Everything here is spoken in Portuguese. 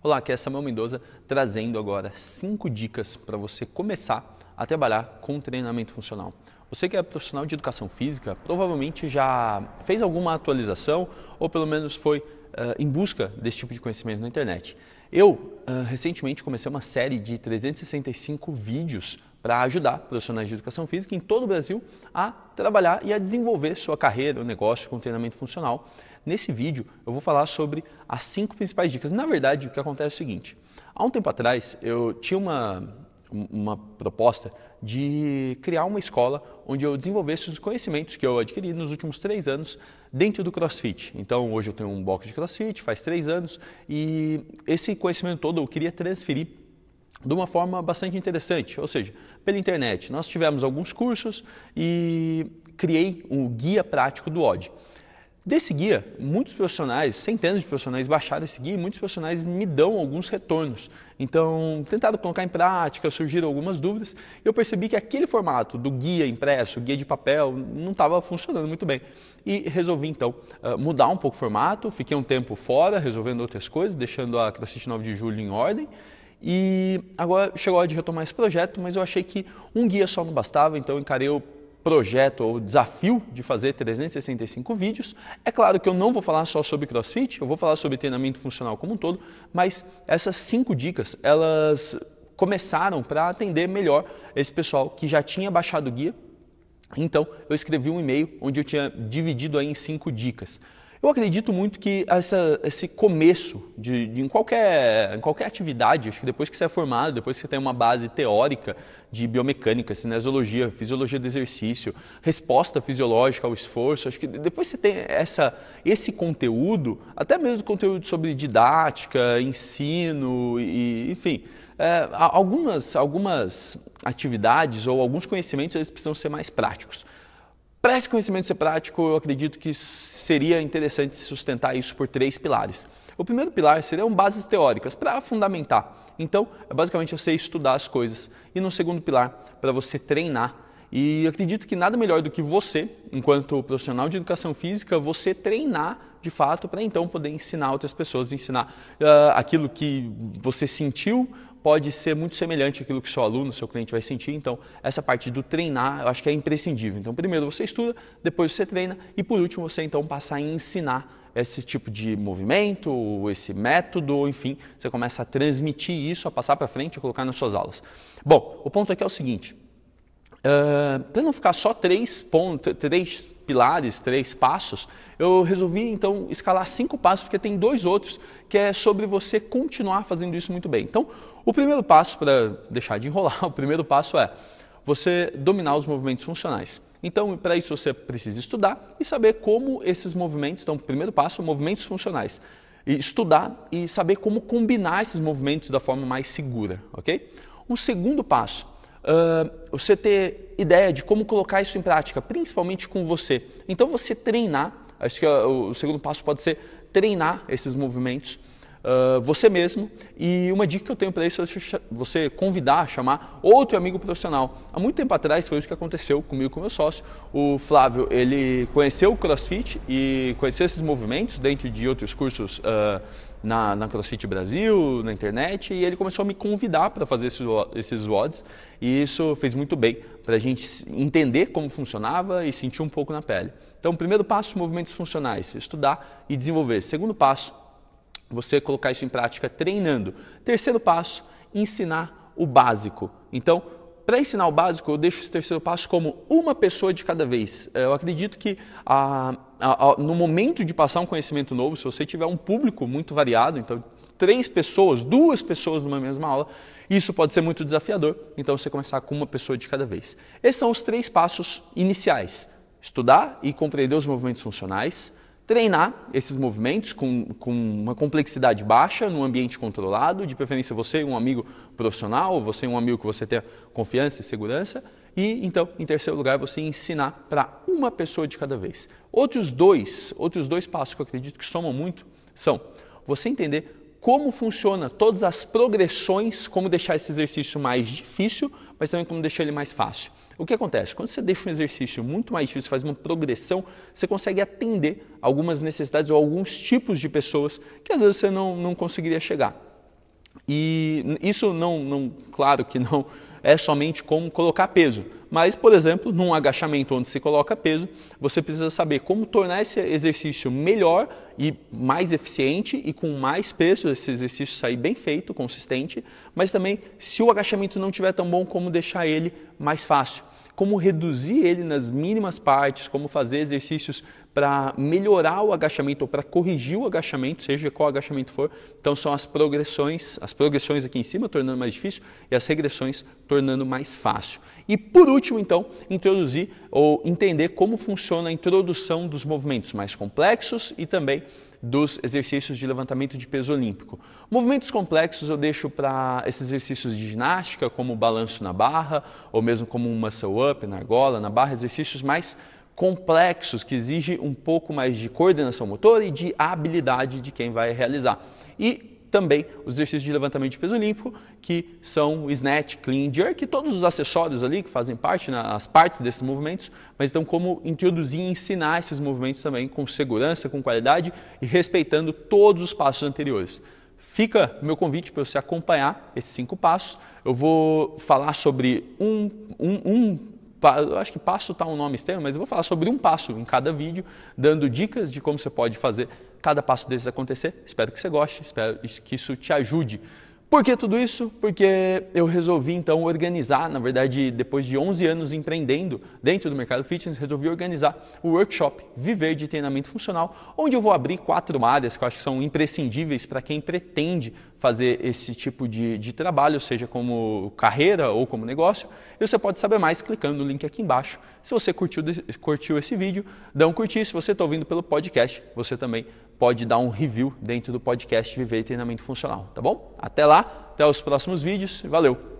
Olá, aqui é Samuel Mendoza trazendo agora cinco dicas para você começar a trabalhar com treinamento funcional. Você que é profissional de educação física provavelmente já fez alguma atualização ou pelo menos foi uh, em busca desse tipo de conhecimento na internet. Eu uh, recentemente comecei uma série de 365 vídeos para ajudar profissionais de educação física em todo o Brasil a trabalhar e a desenvolver sua carreira, o negócio com treinamento funcional. Nesse vídeo eu vou falar sobre as cinco principais dicas. Na verdade, o que acontece é o seguinte: há um tempo atrás eu tinha uma, uma proposta de criar uma escola onde eu desenvolvesse os conhecimentos que eu adquiri nos últimos três anos dentro do CrossFit. Então, hoje eu tenho um box de CrossFit, faz três anos, e esse conhecimento todo eu queria transferir de uma forma bastante interessante, ou seja, pela internet. Nós tivemos alguns cursos e criei um guia prático do OD. Desse guia, muitos profissionais, centenas de profissionais baixaram esse guia e muitos profissionais me dão alguns retornos. Então, tentaram colocar em prática, surgiram algumas dúvidas e eu percebi que aquele formato do guia impresso, guia de papel, não estava funcionando muito bem. E resolvi então ah, mudar um pouco o formato, fiquei um tempo fora, resolvendo outras coisas, deixando a CrossFit 9 de julho em ordem. E agora chegou a hora de retomar esse projeto, mas eu achei que um guia só não bastava, então encarei o projeto ou desafio de fazer 365 vídeos. É claro que eu não vou falar só sobre CrossFit, eu vou falar sobre treinamento funcional como um todo, mas essas cinco dicas, elas começaram para atender melhor esse pessoal que já tinha baixado o guia. Então, eu escrevi um e-mail onde eu tinha dividido aí em cinco dicas. Eu acredito muito que essa, esse começo de, de, em, qualquer, em qualquer atividade, acho que depois que você é formado, depois que você tem uma base teórica de biomecânica, cinesiologia, fisiologia do exercício, resposta fisiológica ao esforço, acho que depois você tem essa, esse conteúdo, até mesmo conteúdo sobre didática, ensino, e, enfim, é, algumas, algumas atividades ou alguns conhecimentos eles precisam ser mais práticos. Para esse conhecimento ser prático, eu acredito que seria interessante sustentar isso por três pilares. O primeiro pilar seriam bases teóricas para fundamentar. Então, é basicamente você estudar as coisas. E no segundo pilar, para você treinar. E acredito que nada melhor do que você, enquanto profissional de educação física, você treinar de fato para então poder ensinar outras pessoas, ensinar uh, aquilo que você sentiu, pode ser muito semelhante àquilo que seu aluno, seu cliente vai sentir. Então, essa parte do treinar, eu acho que é imprescindível. Então, primeiro você estuda, depois você treina e por último você então passa a ensinar esse tipo de movimento, esse método, enfim, você começa a transmitir isso, a passar para frente, a colocar nas suas aulas. Bom, o ponto aqui é o seguinte: uh, para não ficar só três pontos, três pilares, três passos, eu resolvi então escalar cinco passos, porque tem dois outros que é sobre você continuar fazendo isso muito bem. Então, o primeiro passo, para deixar de enrolar, o primeiro passo é você dominar os movimentos funcionais. Então, para isso você precisa estudar e saber como esses movimentos, então, primeiro passo, movimentos funcionais. E estudar e saber como combinar esses movimentos da forma mais segura, ok? Um segundo passo, uh, você ter ideia de como colocar isso em prática, principalmente com você. Então, você treinar, acho que o segundo passo pode ser treinar esses movimentos uh, você mesmo. E uma dica que eu tenho para isso é você convidar, chamar outro amigo profissional. Há muito tempo atrás foi isso que aconteceu comigo com meu sócio. O Flávio, ele conheceu o CrossFit e conheceu esses movimentos dentro de outros cursos uh, na, na CrossFit Brasil, na internet, e ele começou a me convidar para fazer esses, esses WODs. E isso fez muito bem para a gente entender como funcionava e sentir um pouco na pele. Então, primeiro passo, movimentos funcionais, estudar e desenvolver. Segundo passo, você colocar isso em prática treinando. Terceiro passo, ensinar o básico. Então, para ensinar o básico, eu deixo esse terceiro passo como uma pessoa de cada vez. Eu acredito que no momento de passar um conhecimento novo, se você tiver um público muito variado, então três pessoas, duas pessoas numa mesma aula, isso pode ser muito desafiador. Então você começar com uma pessoa de cada vez. Esses são os três passos iniciais: estudar e compreender os movimentos funcionais, treinar esses movimentos com, com uma complexidade baixa, num ambiente controlado, de preferência você um amigo profissional, você um amigo que você tenha confiança e segurança, e então, em terceiro lugar, você ensinar para uma pessoa de cada vez. Outros dois, outros dois passos que eu acredito que somam muito são você entender como funciona todas as progressões, como deixar esse exercício mais difícil, mas também como deixar ele mais fácil. O que acontece? Quando você deixa um exercício muito mais difícil, faz uma progressão, você consegue atender algumas necessidades ou alguns tipos de pessoas que às vezes você não, não conseguiria chegar. E isso não, não, claro que não é somente como colocar peso, mas, por exemplo, num agachamento onde se coloca peso, você precisa saber como tornar esse exercício melhor e mais eficiente e com mais peso, esse exercício sair bem feito, consistente, mas também se o agachamento não estiver tão bom, como deixar ele mais fácil como reduzir ele nas mínimas partes, como fazer exercícios para melhorar o agachamento ou para corrigir o agachamento, seja qual agachamento for. Então são as progressões, as progressões aqui em cima tornando mais difícil e as regressões tornando mais fácil. E por último, então, introduzir ou entender como funciona a introdução dos movimentos mais complexos e também dos exercícios de levantamento de peso olímpico. Movimentos complexos eu deixo para esses exercícios de ginástica, como o balanço na barra, ou mesmo como um muscle up na argola, na barra, exercícios mais complexos que exigem um pouco mais de coordenação motora e de habilidade de quem vai realizar. E também os exercícios de levantamento de peso olímpico, que são o snatch, clean, jerk, todos os acessórios ali que fazem parte, né, as partes desses movimentos, mas então como introduzir e ensinar esses movimentos também com segurança, com qualidade e respeitando todos os passos anteriores. Fica meu convite para você acompanhar esses cinco passos. Eu vou falar sobre um, um, um eu acho que passo está um nome estranho, mas eu vou falar sobre um passo em cada vídeo, dando dicas de como você pode fazer cada passo desses acontecer. Espero que você goste, espero que isso te ajude. Por que tudo isso? Porque eu resolvi então organizar, na verdade, depois de 11 anos empreendendo dentro do mercado fitness, resolvi organizar o workshop Viver de Treinamento Funcional, onde eu vou abrir quatro áreas que eu acho que são imprescindíveis para quem pretende fazer esse tipo de, de trabalho, seja como carreira ou como negócio. E você pode saber mais clicando no link aqui embaixo. Se você curtiu, curtiu esse vídeo, dá um curtir. Se você está ouvindo pelo podcast, você também pode dar um review dentro do podcast Viver Treinamento Funcional, tá bom? Até lá, até os próximos vídeos. Valeu!